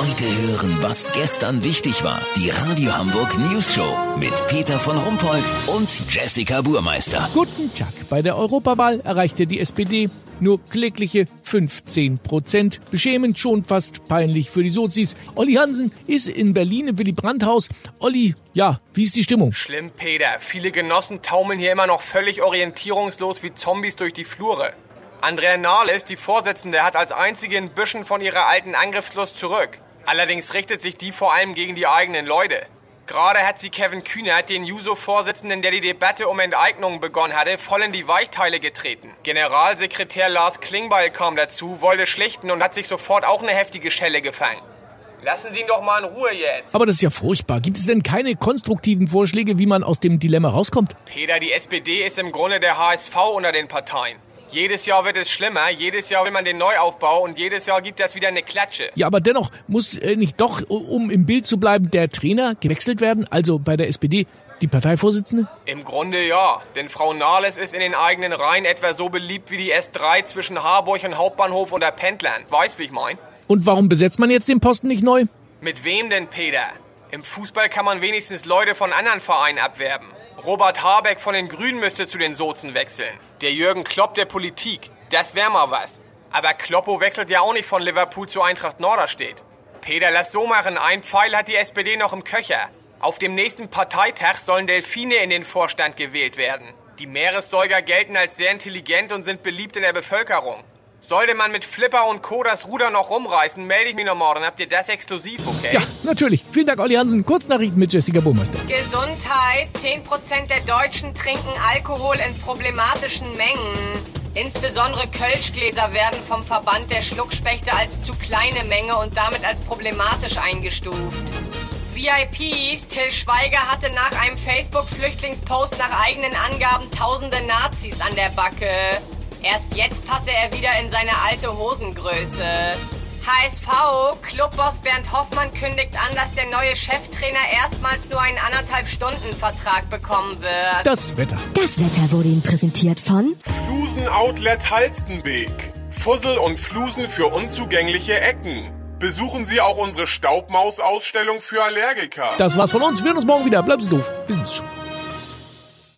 Heute hören, was gestern wichtig war. Die Radio Hamburg News Show mit Peter von Rumpold und Jessica Burmeister. Guten Tag. Bei der Europawahl erreichte die SPD nur klägliche 15 Prozent. Beschämend, schon fast peinlich für die Sozis. Olli Hansen ist in Berlin im Willy Brandt-Haus. Olli, ja, wie ist die Stimmung? Schlimm, Peter. Viele Genossen taumeln hier immer noch völlig orientierungslos wie Zombies durch die Flure. Andrea Nahles, die Vorsitzende, hat als einzige ein bisschen von ihrer alten Angriffslust zurück. Allerdings richtet sich die vor allem gegen die eigenen Leute. Gerade hat sie Kevin Kühnert, den Juso-Vorsitzenden, der die Debatte um Enteignungen begonnen hatte, voll in die Weichteile getreten. Generalsekretär Lars Klingbeil kam dazu, wollte schlichten und hat sich sofort auch eine heftige Schelle gefangen. Lassen Sie ihn doch mal in Ruhe jetzt. Aber das ist ja furchtbar. Gibt es denn keine konstruktiven Vorschläge, wie man aus dem Dilemma rauskommt? Peter, die SPD ist im Grunde der HSV unter den Parteien. Jedes Jahr wird es schlimmer, jedes Jahr will man den Neuaufbau und jedes Jahr gibt es wieder eine Klatsche. Ja, aber dennoch muss äh, nicht doch, um im Bild zu bleiben, der Trainer gewechselt werden, also bei der SPD die Parteivorsitzende? Im Grunde ja, denn Frau Nahles ist in den eigenen Reihen etwa so beliebt wie die S3 zwischen Harburg und Hauptbahnhof unter Pendlern. Weiß, wie ich mein? Und warum besetzt man jetzt den Posten nicht neu? Mit wem denn, Peter? Im Fußball kann man wenigstens Leute von anderen Vereinen abwerben. Robert Habeck von den Grünen müsste zu den Sozen wechseln. Der Jürgen Klopp der Politik. Das wär mal was. Aber Kloppo wechselt ja auch nicht von Liverpool zu Eintracht Norderstedt. Peter, lass so machen. Ein Pfeil hat die SPD noch im Köcher. Auf dem nächsten Parteitag sollen Delfine in den Vorstand gewählt werden. Die Meeressäuger gelten als sehr intelligent und sind beliebt in der Bevölkerung. Sollte man mit Flipper und Co. das Ruder noch rumreißen, melde ich mich noch morgen. Habt ihr das exklusiv, okay? Ja, natürlich. Vielen Dank, Olli Hansen. Kurznachrichten mit Jessica Burmeister. Gesundheit. 10% der Deutschen trinken Alkohol in problematischen Mengen. Insbesondere Kölschgläser werden vom Verband der Schluckspechte als zu kleine Menge und damit als problematisch eingestuft. VIPs, Till Schweiger hatte nach einem Facebook-Flüchtlingspost nach eigenen Angaben tausende Nazis an der Backe. Erst jetzt passe er wieder in seine alte Hosengröße. HSV, Clubboss Bernd Hoffmann kündigt an, dass der neue Cheftrainer erstmals nur einen anderthalb Stunden Vertrag bekommen wird. Das Wetter. Das Wetter wurde Ihnen präsentiert von Flusen Outlet Halstenbeek. Fussel und Flusen für unzugängliche Ecken. Besuchen Sie auch unsere Staubmaus-Ausstellung für Allergiker. Das war's von uns. Wir hören uns morgen wieder. Bleiben Sie doof. Wir sind's schon.